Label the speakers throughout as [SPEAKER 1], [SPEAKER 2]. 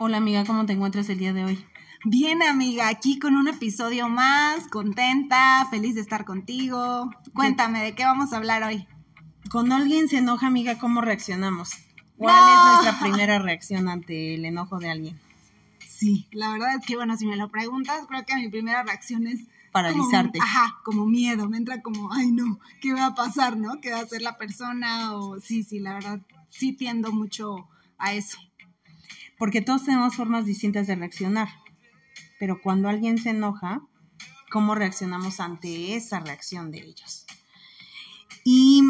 [SPEAKER 1] Hola amiga, ¿cómo te encuentras el día de hoy?
[SPEAKER 2] Bien amiga, aquí con un episodio más, contenta, feliz de estar contigo. Cuéntame, ¿de qué vamos a hablar hoy?
[SPEAKER 1] Cuando alguien se enoja, amiga, ¿cómo reaccionamos? ¿Cuál es nuestra primera reacción ante el enojo de alguien?
[SPEAKER 2] Sí, la verdad es que, bueno, si me lo preguntas, creo que mi primera reacción es...
[SPEAKER 1] Paralizarte.
[SPEAKER 2] ajá, como miedo, me entra como, ay no, ¿qué va a pasar, no? ¿Qué va a hacer la persona? O sí, sí, la verdad, sí tiendo mucho a eso
[SPEAKER 1] porque todos tenemos formas distintas de reaccionar. Pero cuando alguien se enoja, ¿cómo reaccionamos ante esa reacción de ellos? Y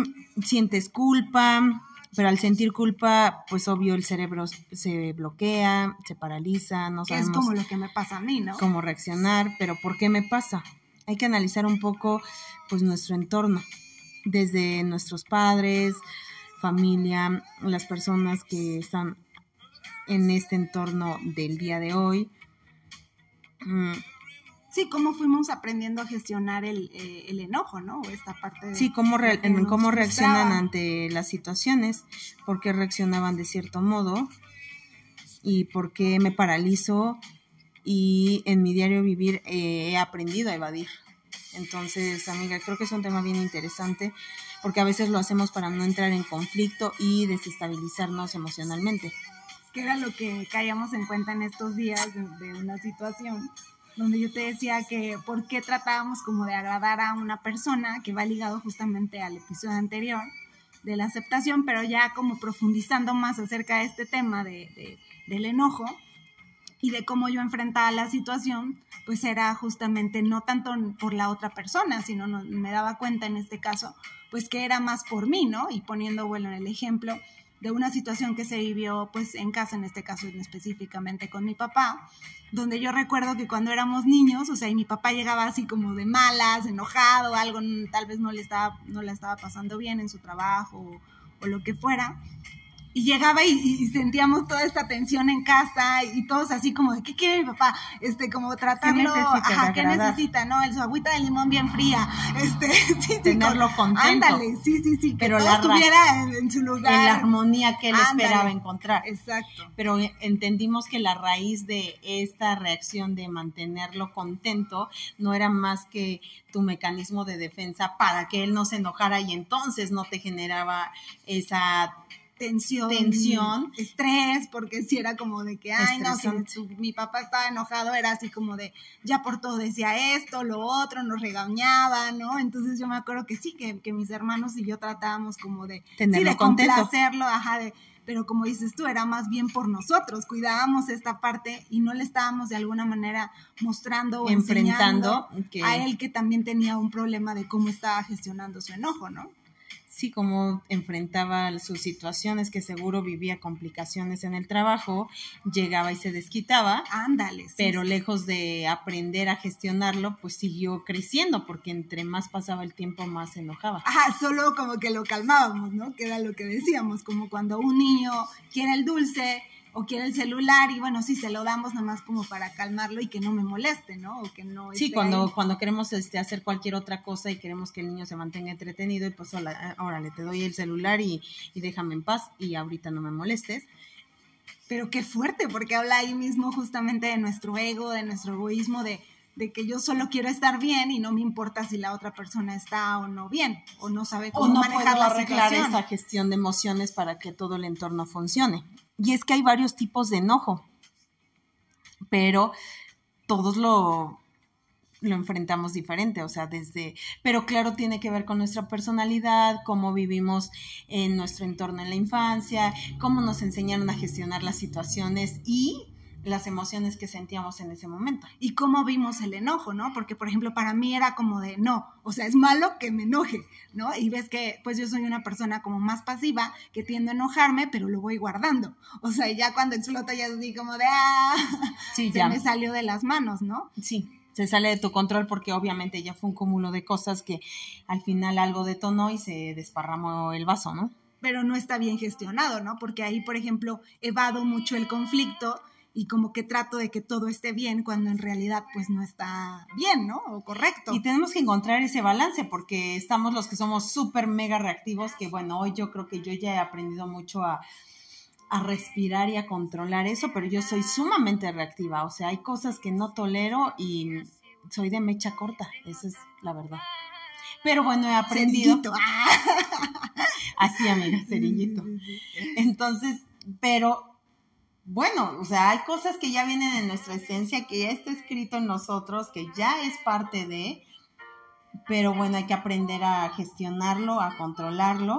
[SPEAKER 1] sientes culpa, pero al sentir culpa, pues obvio el cerebro se bloquea, se paraliza, no sabemos.
[SPEAKER 2] Es como lo que me pasa a mí, ¿no?
[SPEAKER 1] Cómo reaccionar, pero ¿por qué me pasa? Hay que analizar un poco, pues, nuestro entorno, desde nuestros padres, familia, las personas que están en este entorno del día de hoy.
[SPEAKER 2] Mm. Sí, cómo fuimos aprendiendo a gestionar el, eh, enojo, ¿no? Esta parte
[SPEAKER 1] sí, cómo, cómo reaccionan ante las situaciones, por qué reaccionaban de cierto modo y por qué me paralizo y en mi diario vivir eh, he aprendido a evadir. Entonces, amiga, creo que es un tema bien interesante porque a veces lo hacemos para no entrar en conflicto y desestabilizarnos emocionalmente
[SPEAKER 2] que era lo que caíamos en cuenta en estos días de, una situación donde yo te decía que por qué tratábamos como de agradar a una persona que va ligado justamente al episodio anterior de la aceptación, pero ya como profundizando más acerca de este tema de, del enojo y de cómo yo enfrentaba la situación, pues era justamente no tanto por la otra persona, sino me daba cuenta en este caso, pues que era más por mí, ¿no? Y poniendo, bueno, el ejemplo de una situación que se vivió pues en casa, en este caso específicamente con mi papá, donde yo recuerdo que cuando éramos niños, o sea, y mi papá llegaba así como de malas, enojado, algo tal vez no le estaba, no le estaba pasando bien en su trabajo o lo que fuera, y llegaba y, sentíamos toda esta tensión en casa y todos así como de, ¿qué quiere mi papá? Este, como tratarlo,
[SPEAKER 1] ¿Qué necesita,
[SPEAKER 2] ajá, ¿qué necesita? ¿No? El, su agüita de limón bien fría, este, sí,
[SPEAKER 1] Tenerlo contento.
[SPEAKER 2] Ándale, sí, sí, sí, que Pero todo estuviera en, su lugar.
[SPEAKER 1] En la armonía que él esperaba encontrar.
[SPEAKER 2] Exacto.
[SPEAKER 1] Pero entendimos que la raíz de esta reacción de mantenerlo contento no era más que tu mecanismo de defensa para que él no se enojara y entonces no te generaba esa
[SPEAKER 2] tensión,
[SPEAKER 1] tensión,
[SPEAKER 2] estrés, porque si era como de que, ay, no, si mi papá estaba enojado, era así como de, ya por todo decía esto, lo otro, nos regañaba, ¿no? Entonces yo me acuerdo que sí, que, que mis hermanos y yo tratábamos como de,
[SPEAKER 1] Tenerlo
[SPEAKER 2] de complacerlo, ajá, de, pero como dices tú, era más bien por nosotros, cuidábamos esta parte y no le estábamos de alguna manera mostrando o enfrentando a él que también tenía un problema de cómo estaba gestionando su enojo, ¿no?
[SPEAKER 1] Sí, cómo enfrentaba sus situaciones, que seguro vivía complicaciones en el trabajo, llegaba y se desquitaba.
[SPEAKER 2] Ándale.
[SPEAKER 1] pero lejos de aprender a gestionarlo, pues siguió creciendo, porque entre más pasaba el tiempo, más se enojaba.
[SPEAKER 2] Ajá, solo como que lo calmábamos, ¿no? Que era lo que decíamos, como cuando un niño quiere el dulce o quiere el celular y bueno, sí, se lo damos nomás como para calmarlo y que no me moleste, ¿no? O que no...
[SPEAKER 1] Sí, cuando, cuando queremos este, hacer cualquier otra cosa y queremos que el niño se mantenga entretenido y pues ahora le te doy el celular y, y déjame en paz y ahorita no me molestes.
[SPEAKER 2] Pero qué fuerte, porque habla ahí mismo justamente de nuestro ego, de nuestro egoísmo, de, de que yo solo quiero estar bien y no me importa si la otra persona está o no bien o no sabe cómo manejar la
[SPEAKER 1] arreglar esa gestión de emociones para que todo el entorno funcione. Y es que hay varios tipos de enojo, pero todos lo, lo enfrentamos diferente, o sea, desde, pero claro, tiene que ver con nuestra personalidad, cómo vivimos en nuestro entorno en la infancia, cómo nos enseñaron a gestionar las situaciones y las emociones que sentíamos en ese momento.
[SPEAKER 2] Y cómo vimos el enojo, ¿no? Porque, por ejemplo, para mí era como de, no, o sea, es malo que me enoje, ¿no? Y ves que, pues yo soy una persona como más pasiva, que tiendo a enojarme, pero lo voy guardando. O sea, ya cuando explota ya así como de, ah, sí, se me salió de las manos, ¿no?
[SPEAKER 1] Sí, se sale de tu control porque obviamente ya fue un cúmulo de cosas que al final algo detonó y se desparramó el vaso, ¿no?
[SPEAKER 2] Pero no está bien gestionado, ¿no? Porque ahí, por ejemplo, evado mucho el conflicto y como que trato de que todo esté bien cuando en realidad pues no está bien, ¿no? O correcto.
[SPEAKER 1] Y tenemos que encontrar ese balance porque estamos los que somos súper mega reactivos, que bueno, hoy yo creo que yo ya he aprendido mucho a, a respirar y a controlar eso, pero yo soy sumamente reactiva, o sea, hay cosas que no tolero y soy de mecha corta, esa es la verdad. Pero bueno, he aprendido. Así, amiga, cerillito. Entonces, pero bueno, o sea, hay cosas que ya vienen en nuestra esencia, que ya está escrito en nosotros, que ya es parte de, pero bueno, hay que aprender a gestionarlo, a controlarlo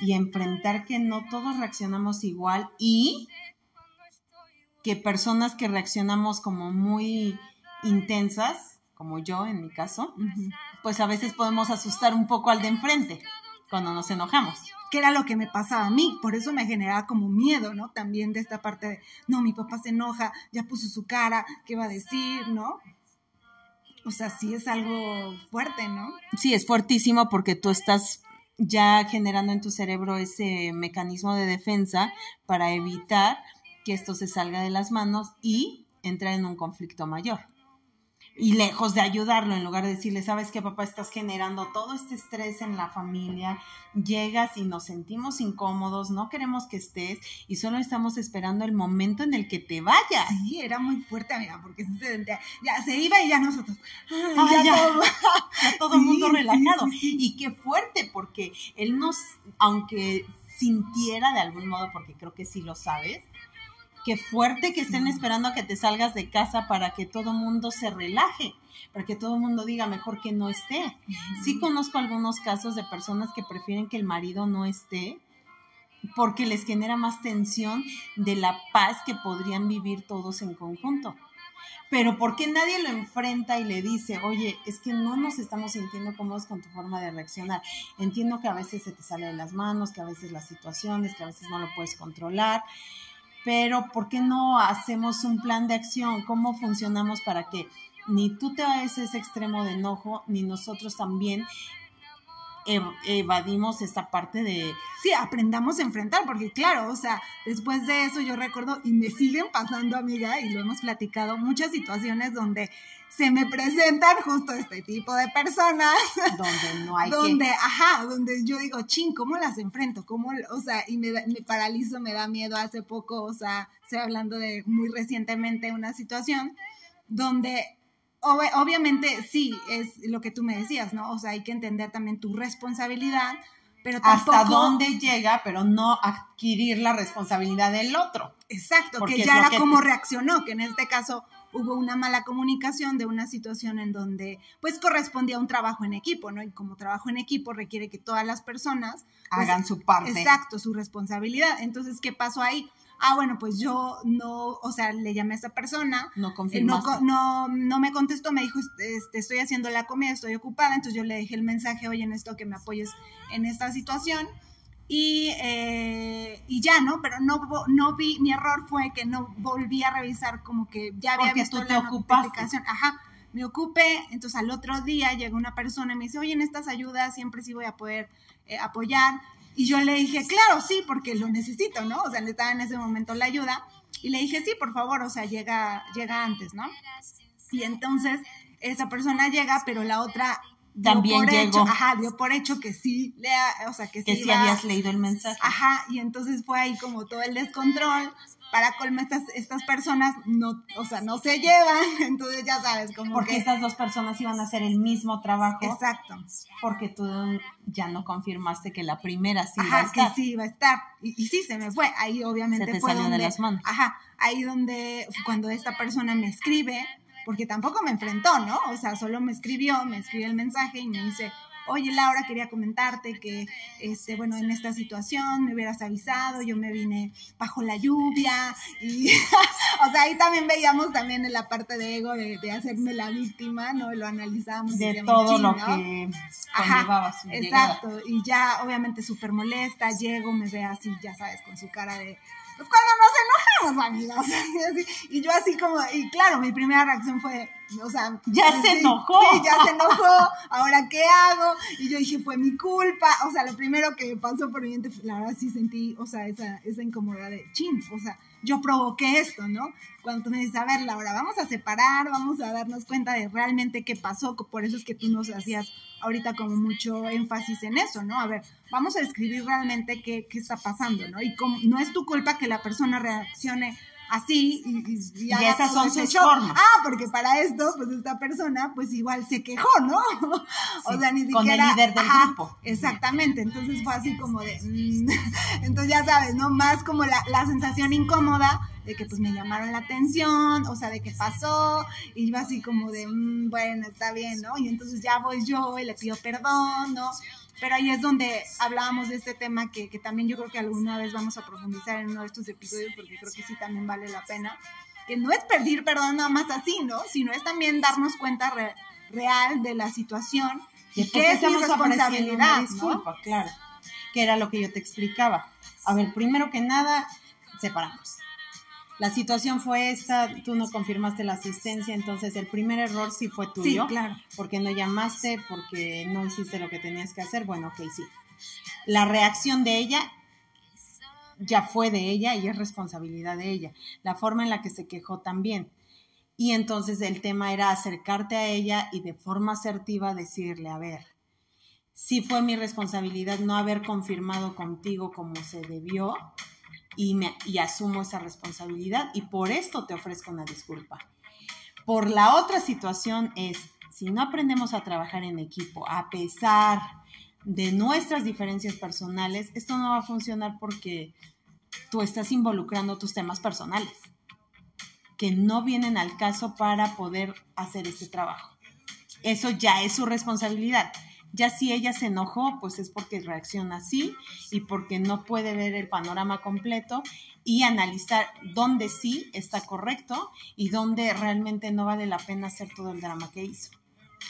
[SPEAKER 1] y enfrentar que no todos reaccionamos igual y que personas que reaccionamos como muy intensas, como yo en mi caso, pues a veces podemos asustar un poco al de enfrente cuando nos enojamos
[SPEAKER 2] que era lo que me pasaba a mí, por eso me generaba como miedo, ¿no? También de esta parte de, no, mi papá se enoja, ya puso su cara, ¿qué va a decir, no? O sea, sí es algo fuerte, ¿no?
[SPEAKER 1] Sí, es fuertísimo porque tú estás ya generando en tu cerebro ese mecanismo de defensa para evitar que esto se salga de las manos y entrar en un conflicto mayor y lejos de ayudarlo, en lugar de decirle, sabes que papá, estás generando todo este estrés en la familia, llegas y nos sentimos incómodos, no queremos que estés y solo estamos esperando el momento en el que te vayas.
[SPEAKER 2] Sí, era muy fuerte, amiga, porque se ya se iba y ya nosotros, ya,
[SPEAKER 1] todo, el mundo relajado. y qué fuerte, porque él nos, aunque sintiera de algún modo, porque creo que sí lo sabes, qué fuerte que estén esperando a que te salgas de casa para que todo mundo se relaje, para que todo mundo diga mejor que no esté. Sí conozco algunos casos de personas que prefieren que el marido no esté porque les genera más tensión de la paz que podrían vivir todos en conjunto. Pero ¿por qué nadie lo enfrenta y le dice, oye, es que no nos estamos sintiendo cómodos con tu forma de reaccionar? Entiendo que a veces se te sale de las manos, que a veces las situaciones, que a veces no lo puedes controlar, pero ¿por qué no hacemos un plan de acción? ¿Cómo funcionamos para que ni tú te vayas a ese extremo de enojo, ni nosotros también evadimos esta parte de...
[SPEAKER 2] Sí, aprendamos a enfrentar, porque claro, o sea, después de eso yo recuerdo, y me siguen pasando, amiga, y lo hemos platicado, muchas situaciones donde se me presentan justo este tipo de personas.
[SPEAKER 1] Donde no hay
[SPEAKER 2] Donde, ajá, donde yo digo, ching, ¿cómo las enfrento? ¿Cómo, o sea, y me, me paralizo, me da miedo hace poco, o sea, estoy hablando de muy recientemente una situación donde obviamente sí, es lo que tú me decías, ¿no? O sea, hay que entender también tu responsabilidad, pero tampoco...
[SPEAKER 1] Hasta dónde llega, pero no adquirir la responsabilidad del otro.
[SPEAKER 2] Exacto, que ya era como reaccionó, que en este caso hubo una mala comunicación de una situación en donde pues correspondía a un trabajo en equipo, ¿no? Y como trabajo en equipo requiere que todas las personas
[SPEAKER 1] pues, hagan su parte.
[SPEAKER 2] Exacto, su responsabilidad. Entonces, ¿qué pasó ahí? Ah, bueno, pues yo no, o sea, le llamé a esta persona.
[SPEAKER 1] No
[SPEAKER 2] eh, no, no, no, me contestó, me dijo, este, estoy haciendo la comida, estoy ocupada. Entonces yo le dejé el mensaje, oye, en esto que me apoyes en esta situación. Y, eh, y ya, ¿no? Pero no, no vi, mi error fue que no volví a revisar como que ya había
[SPEAKER 1] Porque
[SPEAKER 2] visto
[SPEAKER 1] tú te
[SPEAKER 2] la Ajá, me ocupé, entonces al otro día llega una persona y me dice, oye, en estas ayudas siempre sí voy a poder eh, apoyar. Y yo le dije, claro, sí, porque lo necesito, ¿no? O sea, necesitaba en ese momento la ayuda. Y le dije, sí, por favor, o sea, llega, llega antes, ¿no? Y entonces esa persona llega, pero la otra
[SPEAKER 1] también llegó.
[SPEAKER 2] ajá, dio por hecho que sí, lea, o sea, que,
[SPEAKER 1] que sí, habías leído el mensaje.
[SPEAKER 2] Ajá, y entonces fue ahí como todo el descontrol. Para colmar estas, estas personas no, o sea, no se llevan, entonces ya sabes, como
[SPEAKER 1] Porque estas dos personas iban a hacer el mismo trabajo.
[SPEAKER 2] Exacto.
[SPEAKER 1] Porque tú ya no confirmaste que la primera sí iba a
[SPEAKER 2] estar. que sí iba a estar. Y, sí, se me fue. Ahí obviamente
[SPEAKER 1] se te
[SPEAKER 2] fue
[SPEAKER 1] salió
[SPEAKER 2] donde,
[SPEAKER 1] de las manos.
[SPEAKER 2] Ajá, ahí donde, cuando esta persona me escribe, porque tampoco me enfrentó, ¿no? O sea, solo me escribió, me escribió el mensaje y me dice, oye Laura, quería comentarte que, este, bueno, en esta situación me hubieras avisado, yo me vine bajo la lluvia y, o sea, ahí también veíamos también en la parte de ego de, hacerme la víctima, ¿no? Lo analizábamos.
[SPEAKER 1] De todo lo que conllevaba su
[SPEAKER 2] Exacto, y ya obviamente súper molesta, llego, me ve así, ya sabes, con su cara de pues cuando nos amigas. y yo así como, y claro, mi primera reacción fue, o sea,
[SPEAKER 1] ya se enojó.
[SPEAKER 2] Sí, ya se enojó, ahora qué hago? Y yo dije, fue mi culpa. O sea, lo primero que pasó por mi mente, la verdad sí sentí, o sea, esa, esa incomodidad de chin, o sea, yo provoqué esto, ¿no? Cuando tú me dices, a ver, Laura, vamos a separar, vamos a darnos cuenta de realmente qué pasó, por eso es que tú nos hacías ahorita como mucho énfasis en eso, ¿no? A ver, vamos a describir realmente qué, qué está pasando, ¿no? Y como, no es tu culpa que la persona reaccione así y, y,
[SPEAKER 1] esas son sus formas.
[SPEAKER 2] Ah, porque para esto, pues esta persona, pues igual se quejó, ¿no?
[SPEAKER 1] o sea, ni siquiera. Con el líder del grupo.
[SPEAKER 2] Exactamente, entonces fue así como de. Mm, entonces ya sabes, ¿no? Más como la, la sensación incómoda de que pues me llamaron la atención, o sea, de qué pasó, y iba así como de, mm, bueno, está bien, ¿no? Y entonces ya voy yo y le pido perdón, ¿no? Pero ahí es donde hablábamos de este tema que, que, también yo creo que alguna vez vamos a profundizar en uno de estos episodios porque creo que sí también vale la pena. Que no es pedir perdón nada más así, ¿no? Sino es también darnos cuenta real de la situación y que es mi responsabilidad.
[SPEAKER 1] Disculpa, claro. Que era lo que yo te explicaba. A ver, primero que nada, separamos la situación fue esta, tú no confirmaste la asistencia, entonces el primer error sí fue tuyo.
[SPEAKER 2] Sí, claro.
[SPEAKER 1] Porque no llamaste, porque no hiciste lo que tenías que hacer. Bueno, ok, sí. La reacción de ella ya fue de ella y es responsabilidad de ella. La forma en la que se quejó también. Y entonces el tema era acercarte a ella y de forma asertiva decirle, a ver, sí fue mi responsabilidad no haber confirmado contigo como se debió, y, me, y asumo esa responsabilidad y por esto te ofrezco una disculpa. Por la otra situación es, si no aprendemos a trabajar en equipo, a pesar de nuestras diferencias personales, esto no va a funcionar porque tú estás involucrando tus temas personales, que no vienen al caso para poder hacer este trabajo. Eso ya es su responsabilidad. Ya si ella se enojó, pues es porque reacciona así y porque no puede ver el panorama completo y analizar dónde sí está correcto y dónde realmente no vale la pena hacer todo el drama que hizo.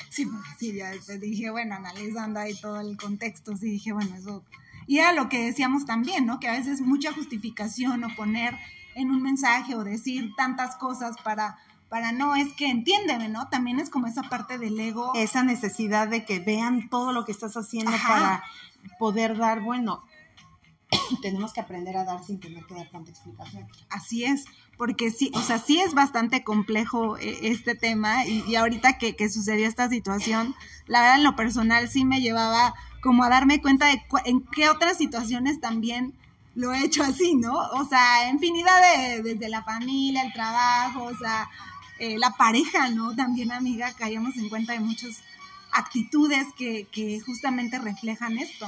[SPEAKER 2] Sí, sí, ya dije, bueno, analizando ahí todo el contexto, sí dije, bueno, eso... Y era lo que decíamos también, ¿no? Que a veces mucha justificación o poner en un mensaje o decir tantas cosas para para no, es que entiéndeme, ¿no? También es como esa parte del ego.
[SPEAKER 1] Esa necesidad de que vean todo lo que estás haciendo para poder dar, bueno, tenemos que aprender a dar sin tener que dar tanta explicación.
[SPEAKER 2] Así es, porque sí, o sea, sí es bastante complejo eh, este tema y, ahorita que, que, sucedió esta situación, la verdad en lo personal sí me llevaba como a darme cuenta de en qué otras situaciones también lo he hecho así, ¿no? O sea, infinidad de, desde la familia, el trabajo, o sea, eh, la pareja, ¿no? También, amiga, caíamos en cuenta de muchas actitudes que, que justamente reflejan esto.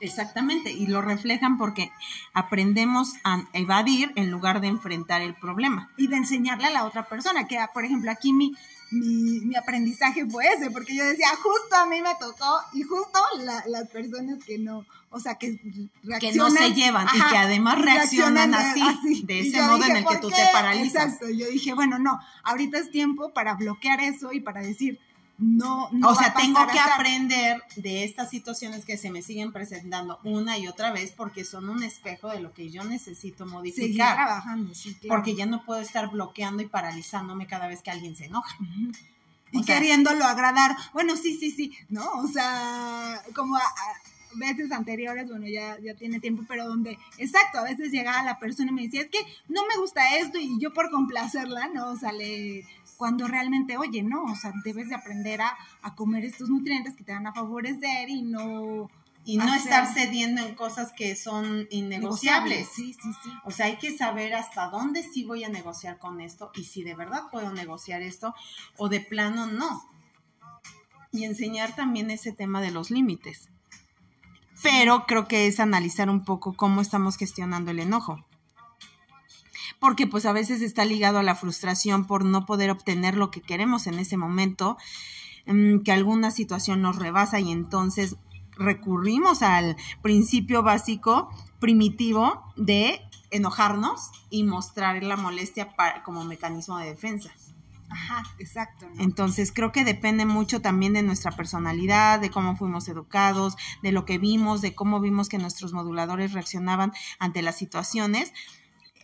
[SPEAKER 1] Exactamente, y lo reflejan porque aprendemos a evadir en lugar de enfrentar el problema.
[SPEAKER 2] Y de enseñarle a la otra persona, que por ejemplo aquí mi, mi, mi aprendizaje fue ese, porque yo decía, justo a mí me tocó y justo las personas que no, o sea, que
[SPEAKER 1] reaccionan. Que no se llevan y que además reaccionan, así, de ese modo en el que tú te paralizas.
[SPEAKER 2] Exacto, yo dije, bueno, no, ahorita es tiempo para bloquear eso y para decir, no, no
[SPEAKER 1] o sea, tengo que aprender de estas situaciones que se me siguen presentando una y otra vez porque son un espejo de lo que yo necesito modificar.
[SPEAKER 2] Seguir trabajando, sí, claro.
[SPEAKER 1] Porque ya no puedo estar bloqueando y paralizándome cada vez que alguien se enoja.
[SPEAKER 2] Y queriéndolo agradar. Bueno, sí, sí, sí, ¿no? O sea, como a, veces anteriores, bueno, ya, ya tiene tiempo, pero donde, exacto, a veces llegaba la persona y me decía, es que no me gusta esto y yo por complacerla, ¿no? O sea, le, cuando realmente, oye, no, o sea, debes de aprender a, comer estos nutrientes que te van a favorecer y no...
[SPEAKER 1] Y no estar cediendo en cosas que son innegociables.
[SPEAKER 2] Sí, sí, sí.
[SPEAKER 1] O sea, hay que saber hasta dónde sí voy a negociar con esto y si de verdad puedo negociar esto o de plano no. Y enseñar también ese tema de los límites. Pero creo que es analizar un poco cómo estamos gestionando el enojo porque pues a veces está ligado a la frustración por no poder obtener lo que queremos en ese momento, mm, que alguna situación nos rebasa y entonces recurrimos al principio básico primitivo de enojarnos y mostrar la molestia como mecanismo de defensa.
[SPEAKER 2] Ajá, exacto.
[SPEAKER 1] Entonces creo que depende mucho también de nuestra personalidad, de cómo fuimos educados, de lo que vimos, de cómo vimos que nuestros moduladores reaccionaban ante las situaciones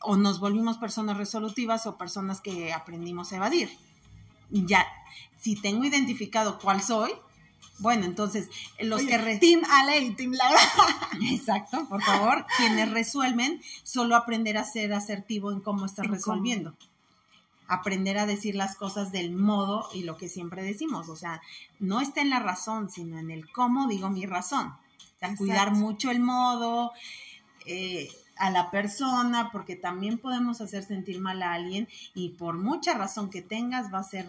[SPEAKER 1] o nos volvimos personas resolutivas o personas que aprendimos a evadir. Ya, si tengo identificado cuál soy, Bueno, entonces, los
[SPEAKER 2] Oye,
[SPEAKER 1] que... re-
[SPEAKER 2] Team Ale y Team Laura.
[SPEAKER 1] Exacto, por favor, quienes resuelven, solo aprender a ser asertivo en cómo estás
[SPEAKER 2] En cómo.
[SPEAKER 1] Aprender a decir las cosas del modo y lo que siempre decimos. O sea, no está en la razón, sino en el cómo digo mi razón. O sea, cuidar mucho el modo, eh, a la persona, porque también podemos hacer sentir mal a alguien y por mucha razón que tengas va a ser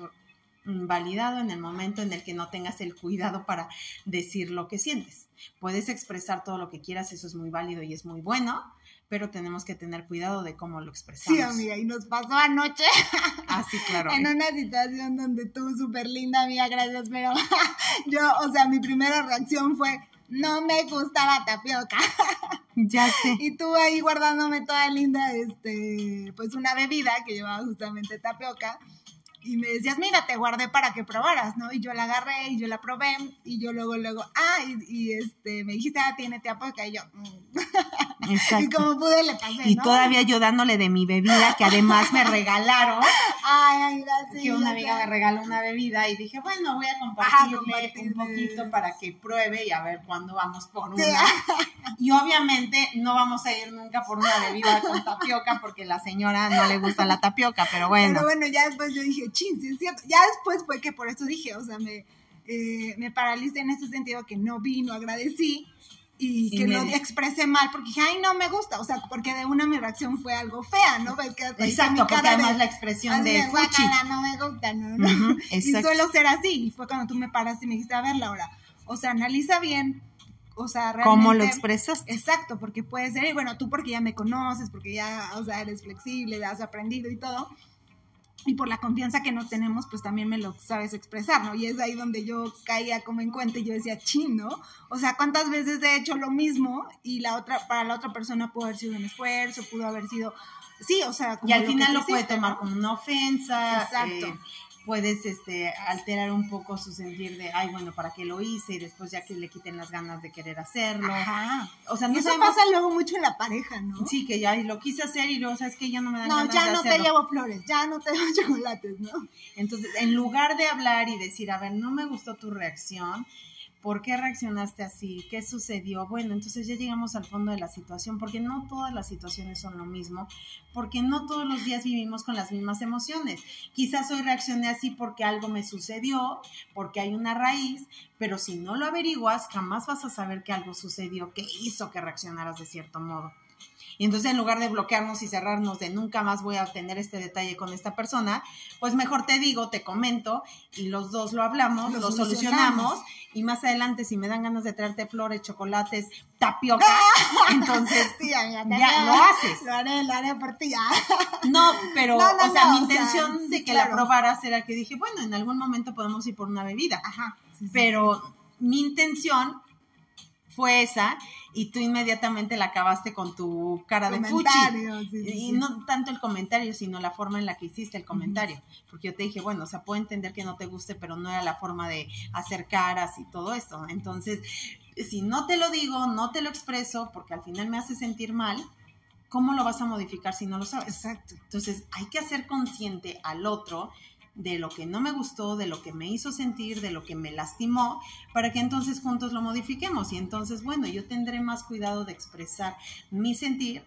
[SPEAKER 1] validado en el momento en el que no tengas el cuidado para decir lo que sientes. Puedes expresar todo lo que quieras, eso es muy válido y es muy bueno, pero tenemos que tener cuidado de cómo lo expresamos.
[SPEAKER 2] Sí, amiga, y nos pasó anoche
[SPEAKER 1] Ah, sí, claro.
[SPEAKER 2] en una situación donde tú, súper linda, amiga, gracias, pero yo, o sea, mi primera reacción fue, no me gusta la tapioca.
[SPEAKER 1] Ya sé.
[SPEAKER 2] Y tú ahí guardándome toda linda, este, pues una bebida que llevaba justamente tapioca. Y me decías, mira, te guardé para que probaras, ¿no? Y yo la agarré y yo la probé. Y yo luego, luego, ah, y, y, este, me dijiste, ah, tiene tapioca. Y yo, mm. y
[SPEAKER 1] Exacto.
[SPEAKER 2] como pude le pasé,
[SPEAKER 1] Y
[SPEAKER 2] ¿no?
[SPEAKER 1] todavía yo dándole de mi bebida, que además me regalaron,
[SPEAKER 2] Ay, ay, gracias.
[SPEAKER 1] que una amiga me regaló una bebida y dije, bueno, voy a compartirle,
[SPEAKER 2] compartirle.
[SPEAKER 1] un poquito para que pruebe y a ver cuándo vamos por
[SPEAKER 2] Sí.
[SPEAKER 1] una. Y obviamente no vamos a ir nunca por una bebida con tapioca porque la señora no le gusta la tapioca, pero bueno.
[SPEAKER 2] Pero bueno, ya después yo dije, chin, sí es cierto. Ya después fue que por eso dije, o sea, me, eh, me paralicé en ese sentido que no vi, no agradecí y
[SPEAKER 1] Y
[SPEAKER 2] que lo
[SPEAKER 1] di-
[SPEAKER 2] expresé mal porque dije, ay, no me gusta. O sea, porque de una mi reacción fue algo fea, ¿no? Ves que
[SPEAKER 1] Exacto, porque además
[SPEAKER 2] de-
[SPEAKER 1] la expresión de fuchi.
[SPEAKER 2] "Guácala, no me gusta, no, no.
[SPEAKER 1] Ujú,
[SPEAKER 2] Y
[SPEAKER 1] exacto.
[SPEAKER 2] suelo ser así. Y fue cuando tú me paraste y me dijiste, a ver, Laura, o sea, analiza bien, o sea, realmente...
[SPEAKER 1] ¿Cómo lo expresas?
[SPEAKER 2] Exacto, porque puede ser, y bueno, tú porque ya me conoces, porque ya, o sea, eres flexible, has aprendido y todo, y por la confianza que nos tenemos, pues también me lo sabes expresar, ¿no? Y es ahí donde yo caía como en cuenta y yo decía, chin, ¿no? O sea, ¿cuántas veces he hecho lo mismo y la otra, para la otra persona pudo haber sido un esfuerzo, pudo haber sido, sí, o sea, como
[SPEAKER 1] Y al final lo puede tomar
[SPEAKER 2] ¿no?
[SPEAKER 1] como una ofensa.
[SPEAKER 2] Exacto.
[SPEAKER 1] eh, puedes este, alterar un poco su sentir de, ay, bueno, ¿para qué lo hice? Y después ya que le quiten las ganas de querer hacerlo.
[SPEAKER 2] Ajá.
[SPEAKER 1] O sea, no
[SPEAKER 2] eso
[SPEAKER 1] sabemos-
[SPEAKER 2] pasa luego mucho en la pareja, ¿no?
[SPEAKER 1] Sí, que ya lo quise hacer y luego, ¿sabes que Ya no me dan
[SPEAKER 2] No,
[SPEAKER 1] ganas
[SPEAKER 2] ya
[SPEAKER 1] de
[SPEAKER 2] no te
[SPEAKER 1] hacerlo.
[SPEAKER 2] llevo flores, ya no te llevo chocolates, ¿no?
[SPEAKER 1] Entonces, en lugar de hablar y decir, a ver, no me gustó tu reacción, ¿por qué reaccionaste así? ¿Qué sucedió? Bueno, entonces ya llegamos al fondo de la situación, porque no todas las situaciones son lo mismo, porque no todos los días vivimos con las mismas emociones. Quizás hoy reaccioné así porque algo me sucedió, porque hay una raíz, pero si no lo averiguas, jamás vas a saber que algo sucedió que hizo que reaccionaras de cierto modo. Y entonces en lugar de bloquearnos y cerrarnos de nunca más voy a obtener este detalle con esta persona, pues mejor te digo, te comento y los dos lo hablamos,
[SPEAKER 2] Lo
[SPEAKER 1] lo,
[SPEAKER 2] solucionamos.
[SPEAKER 1] solucionamos y más adelante si me dan ganas de traerte flores, chocolates, tapioca, entonces
[SPEAKER 2] Sí,
[SPEAKER 1] Ya,
[SPEAKER 2] haré-
[SPEAKER 1] lo haces.
[SPEAKER 2] Lo haré, lo haré por ti, ya.
[SPEAKER 1] no, pero
[SPEAKER 2] No, no,
[SPEAKER 1] o sea,
[SPEAKER 2] no,
[SPEAKER 1] mi
[SPEAKER 2] sea,
[SPEAKER 1] intención de que
[SPEAKER 2] claro.
[SPEAKER 1] la probaras era que dije, bueno, en algún momento podemos ir por una bebida,
[SPEAKER 2] Ajá. sí, sí,
[SPEAKER 1] pero mi intención fue esa y tú inmediatamente la acabaste con tu cara de fuchi.
[SPEAKER 2] Comentario, sí, sí,
[SPEAKER 1] Y no tanto el comentario, sino la forma en la que hiciste el comentario. Porque yo te dije, bueno, o sea, puedo entender que no te guste, pero no era la forma de hacer caras y todo esto. Entonces, si no te lo digo, no te lo expreso, porque al final me hace sentir mal, ¿cómo lo vas a modificar si no lo sabes?
[SPEAKER 2] Exacto.
[SPEAKER 1] Entonces, hay que hacer consciente al otro de lo que no me gustó, de lo que me hizo sentir, de lo que me lastimó, para que entonces juntos lo modifiquemos. Y entonces, bueno, yo tendré más cuidado de expresar mi sentir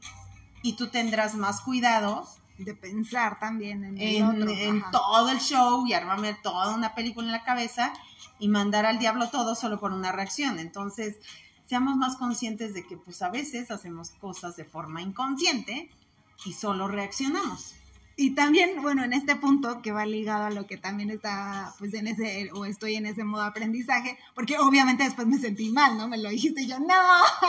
[SPEAKER 1] y tú tendrás más cuidado
[SPEAKER 2] De pensar también en, el
[SPEAKER 1] en,
[SPEAKER 2] otro.
[SPEAKER 1] en
[SPEAKER 2] ajá.
[SPEAKER 1] todo el show y armarme toda una película en la cabeza y mandar al diablo todo solo por una reacción. Entonces, seamos más conscientes de que pues a veces hacemos cosas de forma inconsciente y solo reaccionamos.
[SPEAKER 2] Y también, bueno, en este punto que va ligado a lo que también está, pues en ese, o estoy en ese modo aprendizaje, porque obviamente después me sentí mal, ¿no? Me lo dijiste y yo, no.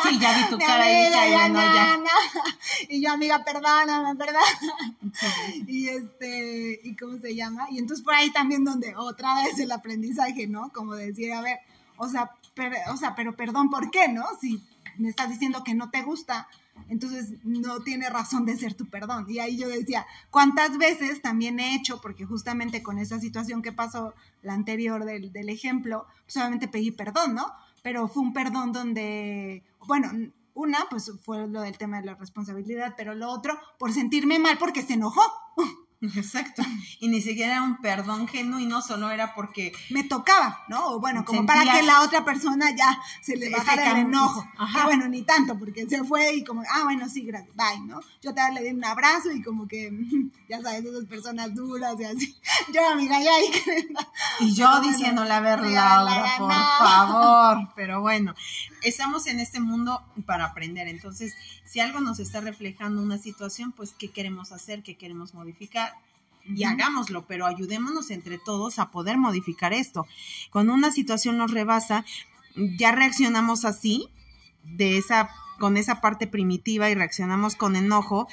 [SPEAKER 1] Sí, ya vi tu cara y
[SPEAKER 2] amiga,
[SPEAKER 1] "Ay,
[SPEAKER 2] ya
[SPEAKER 1] bueno,
[SPEAKER 2] no,
[SPEAKER 1] ya".
[SPEAKER 2] no. Y yo, amiga, perdóname, perdóname. Y este, ¿y cómo se llama? Y entonces por ahí también donde otra vez el aprendizaje, ¿no? Como decir, a ver, o sea, per- o sea, pero perdón, ¿por qué, no? Si me estás diciendo que no te gusta, entonces no tiene razón de ser tu perdón. Y ahí yo decía, ¿cuántas veces también he hecho? Porque justamente con esa situación que pasó, la anterior del, del ejemplo, pues obviamente pedí perdón, ¿no? Pero fue un perdón donde, bueno, una, pues fue lo del tema de la responsabilidad, pero lo otro, por sentirme mal porque se enojó.
[SPEAKER 1] Exacto. Y ni siquiera era un perdón genuino, solo era porque...
[SPEAKER 2] Me tocaba, ¿no? O bueno, como para que la otra persona ya se le bajara el enojo. Ajá. bueno, ni tanto, porque se fue y como, ah, bueno, sí, gracias, bye, ¿no? Yo te le di un abrazo y como que, ya sabes, esas personas duras y así. Yo, amiga, ya ahí
[SPEAKER 1] Y yo diciendo la verdad, por favor. Pero bueno, estamos en este mundo para aprender. Entonces, si algo nos está reflejando una situación, pues, ¿qué queremos hacer? ¿Qué queremos modificar? y hagámoslo, pero ayudémonos entre todos a poder modificar esto. Cuando una situación nos rebasa, ya reaccionamos así, de esa, con esa parte primitiva y reaccionamos con enojo.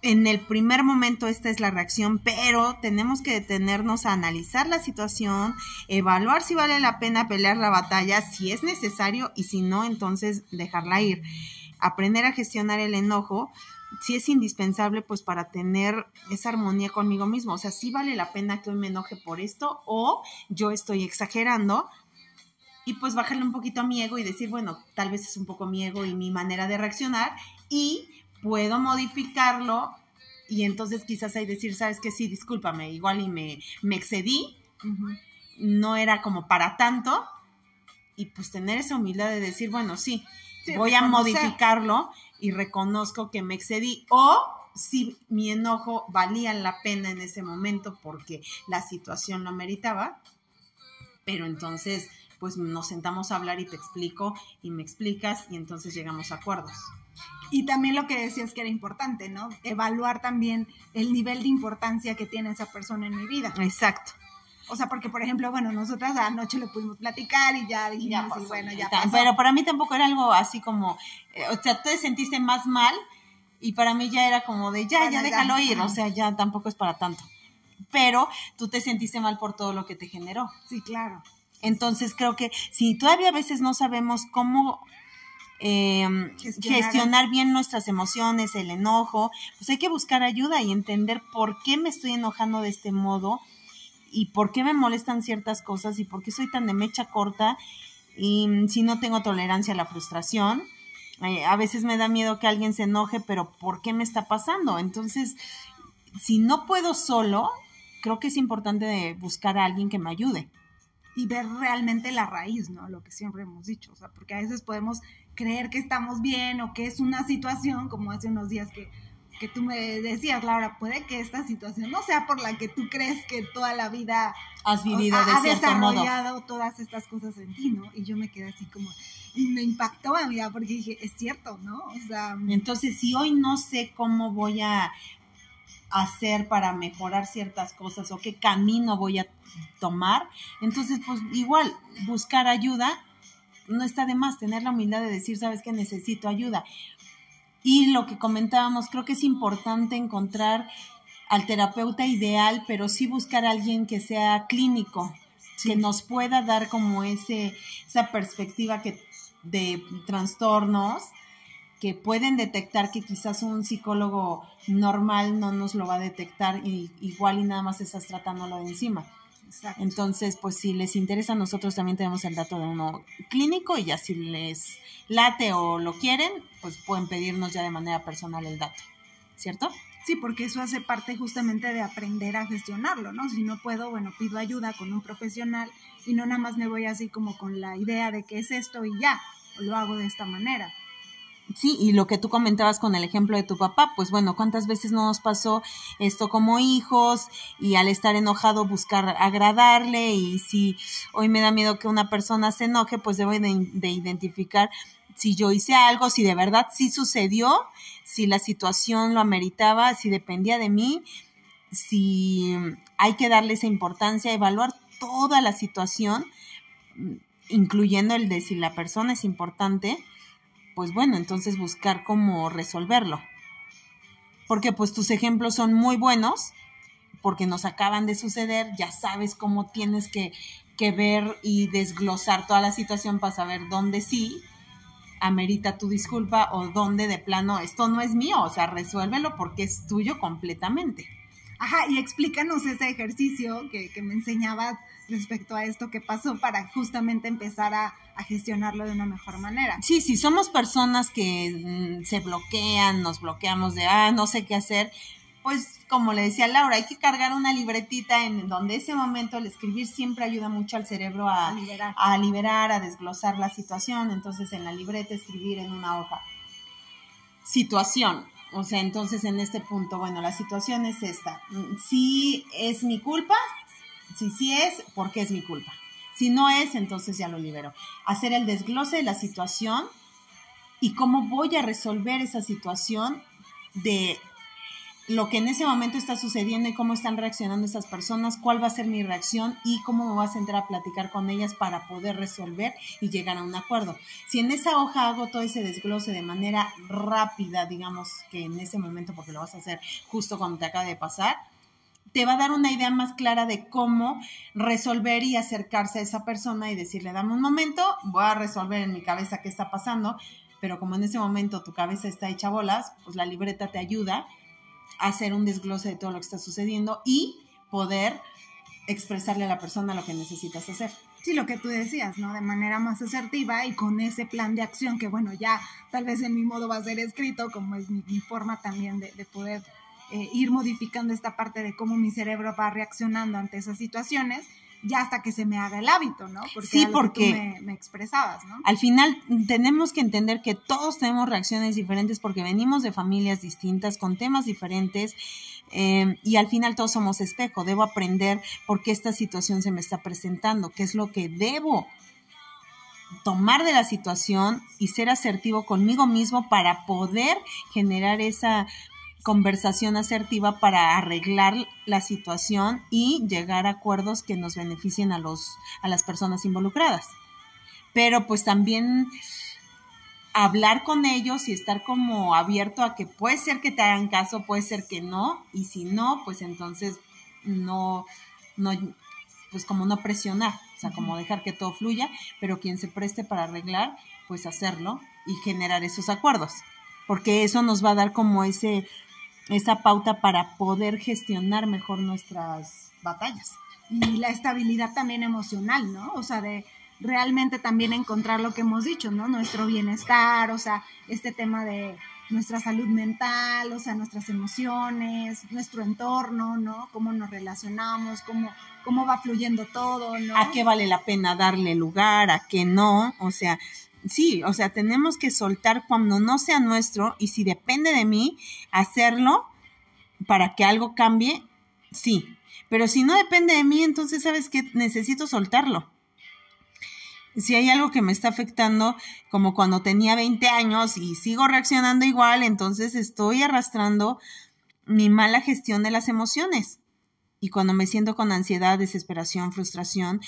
[SPEAKER 1] En el primer momento esta es la reacción, pero tenemos que detenernos a analizar la situación, evaluar si vale la pena pelear la batalla, si es necesario y si no, entonces dejarla ir. Aprender a gestionar el enojo si es indispensable pues para tener esa armonía conmigo mismo. O sea, si vale la pena que hoy me enoje por esto o yo estoy exagerando y pues bajarle un poquito a mi ego y decir, bueno, tal vez es un poco mi ego y mi manera de reaccionar y puedo modificarlo y entonces quizás hay decir, sabes que sí, discúlpame, igual y me, me excedí, no era como para tanto. Y pues tener esa humildad de decir, bueno, sí, voy a modificarlo y reconozco que me excedí. O si mi enojo valía la pena en ese momento porque la situación lo meritaba, pero entonces pues nos sentamos a hablar y te explico y me explicas y entonces llegamos a acuerdos.
[SPEAKER 2] Y también lo que decías que era importante, ¿no? Evaluar también el nivel de importancia que tiene esa persona en mi vida.
[SPEAKER 1] Exacto.
[SPEAKER 2] O sea, porque, por ejemplo, bueno, nosotras anoche lo pudimos platicar y ya dijimos, y bueno, ya pasó.
[SPEAKER 1] Pero para mí tampoco era algo así como, eh, o sea, tú te sentiste más mal y para mí ya era como de, ya, ya déjalo ir, o sea, ya tampoco es para tanto. Pero tú te sentiste mal por todo lo que te generó.
[SPEAKER 2] Sí, claro.
[SPEAKER 1] Entonces creo que si todavía a veces no sabemos cómo em, gestionar bien nuestras emociones, el enojo, pues hay que buscar ayuda y entender por qué me estoy enojando de este modo y por qué me molestan ciertas cosas y por qué soy tan de mecha corta y mm, si no tengo tolerancia a la frustración. Eh, a veces me da miedo que alguien se enoje, pero ¿por qué me está pasando? Entonces, si no puedo solo, creo que es importante buscar a alguien que me ayude.
[SPEAKER 2] Y ver realmente la raíz, ¿no? Lo que siempre hemos dicho, o sea, porque a veces podemos creer que estamos bien o que es una situación, como hace unos días que que tú me decías, Laura, puede que esta situación no sea por la que tú crees que toda la vida
[SPEAKER 1] has vivido de
[SPEAKER 2] ha desarrollado todas estas cosas en ti, ¿no? Y yo me quedé así como, y me impactó, amiga, porque dije, es cierto, ¿no? O sea...
[SPEAKER 1] Entonces, si hoy no sé cómo voy a hacer para mejorar ciertas cosas o qué camino voy a tomar, entonces, pues igual, buscar ayuda no está de más tener la humildad de decir, sabes que necesito ayuda. Y lo que comentábamos, creo que es importante encontrar al terapeuta ideal, pero sí buscar a alguien que sea clínico, que nos pueda dar como ese, esa perspectiva que, de trastornos que pueden detectar que quizás un psicólogo normal no nos lo va a detectar y igual y nada más estás tratándolo de encima. Entonces, pues si les interesa, nosotros también tenemos el dato de uno clínico y ya si les late o lo quieren, pues pueden pedirnos ya de manera personal el dato, ¿cierto?
[SPEAKER 2] Sí, porque eso hace parte justamente de aprender a gestionarlo, ¿no? Si no puedo, bueno, pido ayuda con un profesional y no nada más me voy así como con la idea de que es esto y ya, o lo hago de esta manera.
[SPEAKER 1] Sí, y lo que tú comentabas con el ejemplo de tu papá, pues bueno, ¿cuántas veces no nos pasó esto como hijos y al estar enojado buscar agradarle y si hoy me da miedo que una persona se enoje, pues debo de, identificar si yo hice algo, si de verdad sí sucedió, si la situación lo ameritaba, si dependía de mí, si hay que darle esa importancia, evaluar toda la situación, incluyendo el de si la persona es importante pues bueno, entonces buscar cómo resolverlo. Porque pues tus ejemplos son muy buenos, porque nos acaban de suceder, ya sabes cómo tienes que, que ver y desglosar toda la situación para saber dónde sí amerita tu disculpa o dónde de plano esto no es mío, o sea, resuélvelo porque es tuyo completamente.
[SPEAKER 2] Ajá, y explícanos ese ejercicio que, que me enseñabas respecto a esto que pasó para justamente empezar a, gestionarlo de una mejor manera.
[SPEAKER 1] Sí, sí, somos personas que mm, se bloquean, nos bloqueamos de, ah, no sé qué hacer, pues como le decía Laura, hay que cargar una libretita en donde ese momento el escribir siempre ayuda mucho al cerebro a,
[SPEAKER 2] A liberar.
[SPEAKER 1] a liberar, a desglosar la situación. Entonces en la libreta escribir en una hoja. Situación. O sea, entonces en este punto, bueno, la situación es esta. Si es mi culpa, si sí es, ¿por qué es mi culpa? Si no es, entonces ya lo libero. Hacer el desglose de la situación y cómo voy a resolver esa situación de lo que en ese momento está sucediendo y cómo están reaccionando esas personas, cuál va a ser mi reacción y cómo me voy a sentar a platicar con ellas para poder resolver y llegar a un acuerdo. Si en esa hoja hago todo ese desglose de manera rápida, digamos que en ese momento, porque lo vas a hacer justo cuando te acaba de pasar, te va a dar una idea más clara de cómo resolver y acercarse a esa persona y decirle, dame un momento, voy a resolver en mi cabeza qué está pasando, pero como en ese momento tu cabeza está hecha bolas, pues la libreta te ayuda a hacer un desglose de todo lo que está sucediendo y poder expresarle a la persona lo que necesitas hacer.
[SPEAKER 2] Sí, lo que tú decías, ¿no? De manera más asertiva y con ese plan de acción que, bueno, ya tal vez en mi modo va a ser escrito, como es mi, forma también de, de poder eh, ir modificando esta parte de cómo mi cerebro va reaccionando ante esas situaciones, ya hasta que se me haga el hábito, ¿no? Porque
[SPEAKER 1] Sí, porque-
[SPEAKER 2] me, me expresabas, ¿no?
[SPEAKER 1] Al final tenemos que entender que todos tenemos reacciones diferentes porque venimos de familias distintas, con temas diferentes, eh, y al final todos somos espejo. Debo aprender por qué esta situación se me está presentando, qué es lo que debo tomar de la situación y ser asertivo conmigo mismo para poder generar esa conversación asertiva para arreglar la situación y llegar a acuerdos que nos beneficien a los a las personas involucradas. Pero pues también hablar con ellos y estar como abierto a que puede ser que te hagan caso, puede ser que no, y si no, pues entonces no, no, pues como no presionar, o sea, como dejar que todo fluya, pero quien se preste para arreglar, pues hacerlo y generar esos acuerdos, porque eso nos va a dar como ese, esa pauta para poder gestionar mejor nuestras batallas.
[SPEAKER 2] y la estabilidad también emocional, ¿no? O sea, de realmente también encontrar lo que hemos dicho, ¿no? Nuestro bienestar, o sea, este tema de nuestra salud mental, o sea, nuestras emociones, nuestro entorno, ¿no? Cómo nos relacionamos, cómo, cómo va fluyendo todo, ¿no?
[SPEAKER 1] a qué vale la pena darle lugar, a qué no, o sea, sí, o sea, tenemos que soltar cuando no sea nuestro y si depende de mí, hacerlo para que algo cambie, sí, pero si no depende de mí, entonces sabes que necesito soltarlo. Si hay algo que me está afectando, como cuando tenía 20 años y sigo reaccionando igual, entonces estoy arrastrando mi mala gestión de las emociones. Y cuando me siento con ansiedad, desesperación, frustración,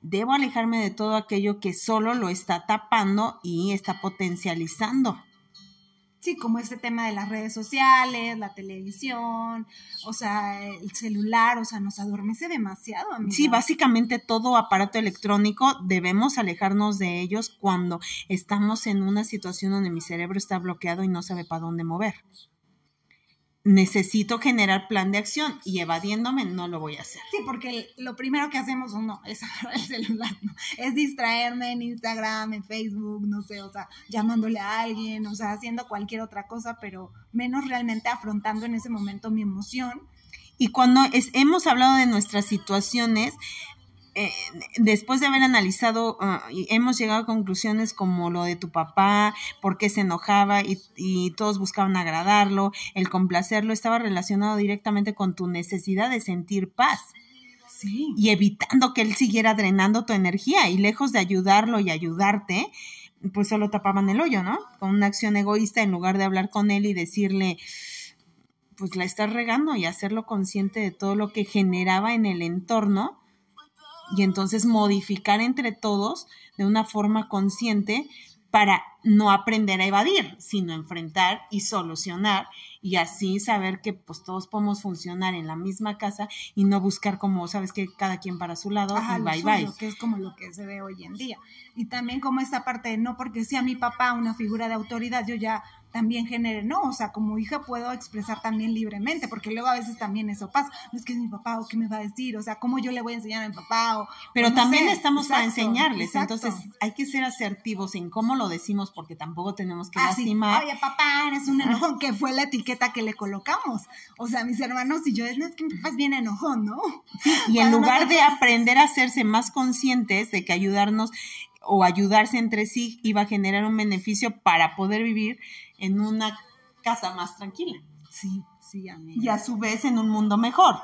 [SPEAKER 1] debo alejarme de todo aquello que solo lo está tapando y está potencializando.
[SPEAKER 2] Sí, como este tema de las redes sociales, la televisión, o sea, el celular, o sea, nos adormece demasiado. Amiga.
[SPEAKER 1] Sí, básicamente todo aparato electrónico debemos alejarnos de ellos cuando estamos en una situación donde mi cerebro está bloqueado y no sabe para dónde mover. Necesito generar plan de acción y evadiéndome no lo voy a hacer.
[SPEAKER 2] Sí, porque lo primero que hacemos no es agarrar el celular, ¿no? Es distraerme en Instagram, en Facebook, no sé, o sea, llamándole a alguien, o sea, haciendo cualquier otra cosa, pero menos realmente afrontando en ese momento mi emoción.
[SPEAKER 1] Y cuando es- hemos hablado de nuestras situaciones, eh, después de haber analizado, y hemos llegado a conclusiones como lo de tu papá, por qué se enojaba y, y todos buscaban agradarlo, el complacerlo, estaba relacionado directamente con tu necesidad de sentir paz
[SPEAKER 2] Sí.
[SPEAKER 1] y evitando que él siguiera drenando tu energía y lejos de ayudarlo y ayudarte, pues solo tapaban el hoyo, ¿no? Con una acción egoísta en lugar de hablar con él y decirle, pues la estás regando y hacerlo consciente de todo lo que generaba en el entorno y entonces modificar entre todos de una forma consciente para no aprender a evadir, sino enfrentar y solucionar y así saber que pues todos podemos funcionar en la misma casa y no buscar como, sabes que cada quien para su lado
[SPEAKER 2] Ajá,
[SPEAKER 1] y bye
[SPEAKER 2] suyo,
[SPEAKER 1] bye.
[SPEAKER 2] que es como lo que se ve hoy en día. Y también como esta parte de no porque sea mi papá una figura de autoridad, yo ya también genere, no, o sea, como hija puedo expresar también libremente, porque luego a veces también eso pasa, no es que es mi papá o qué me va a decir, o sea, cómo yo le voy a enseñar a mi papá o...
[SPEAKER 1] Pero
[SPEAKER 2] no
[SPEAKER 1] también
[SPEAKER 2] sé.
[SPEAKER 1] estamos para
[SPEAKER 2] Exacto,
[SPEAKER 1] enseñarles,
[SPEAKER 2] exacto.
[SPEAKER 1] entonces hay que ser asertivos en cómo lo decimos porque tampoco tenemos que
[SPEAKER 2] Ah, sí.
[SPEAKER 1] lastimar.
[SPEAKER 2] Oye, papá, eres un enojón, que fue la etiqueta que le colocamos. O sea, mis hermanos y yo, es que mi papá es bien enojón, ¿no?
[SPEAKER 1] Y en
[SPEAKER 2] Para
[SPEAKER 1] lugar
[SPEAKER 2] no-
[SPEAKER 1] de aprender a hacerse más conscientes de que ayudarnos o ayudarse entre sí iba a generar un beneficio para poder vivir en una casa más tranquila
[SPEAKER 2] Sí, sí, amiga.
[SPEAKER 1] y a su vez en un mundo mejor.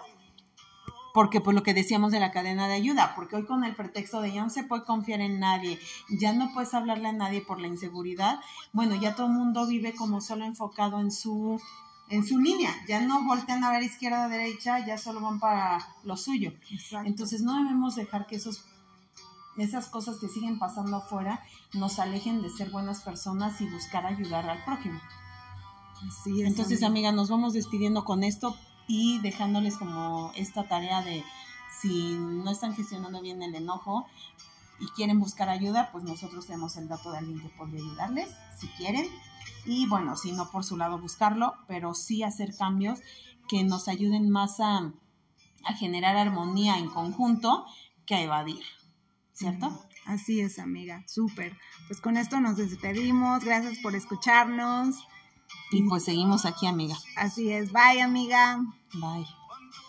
[SPEAKER 1] Porque por lo que decíamos de la cadena de ayuda, porque hoy con el pretexto de ya no se puede confiar en nadie, ya no puedes hablarle a nadie por la inseguridad, bueno, ya todo el mundo vive como solo enfocado en su en su línea, ya no voltean a ver izquierda, derecha, ya solo van para lo suyo.
[SPEAKER 2] Exacto.
[SPEAKER 1] Entonces no debemos dejar que esos, esas cosas que siguen pasando afuera nos alejen de ser buenas personas y buscar ayudar al prójimo.
[SPEAKER 2] Así es,
[SPEAKER 1] Entonces,
[SPEAKER 2] amiga.
[SPEAKER 1] amiga, nos vamos despidiendo con esto y dejándoles como esta tarea de si no están gestionando bien el enojo y quieren buscar ayuda, pues nosotros tenemos el dato de alguien que podría ayudarles, si quieren. Y bueno, si no por su lado buscarlo, pero sí hacer cambios que nos ayuden más a, a generar armonía en conjunto que a evadir, ¿cierto?
[SPEAKER 2] Así es, amiga, súper. Pues con esto nos despedimos, gracias por escucharnos.
[SPEAKER 1] Y pues seguimos aquí, amiga.
[SPEAKER 2] Así es, bye, amiga.
[SPEAKER 1] Bye.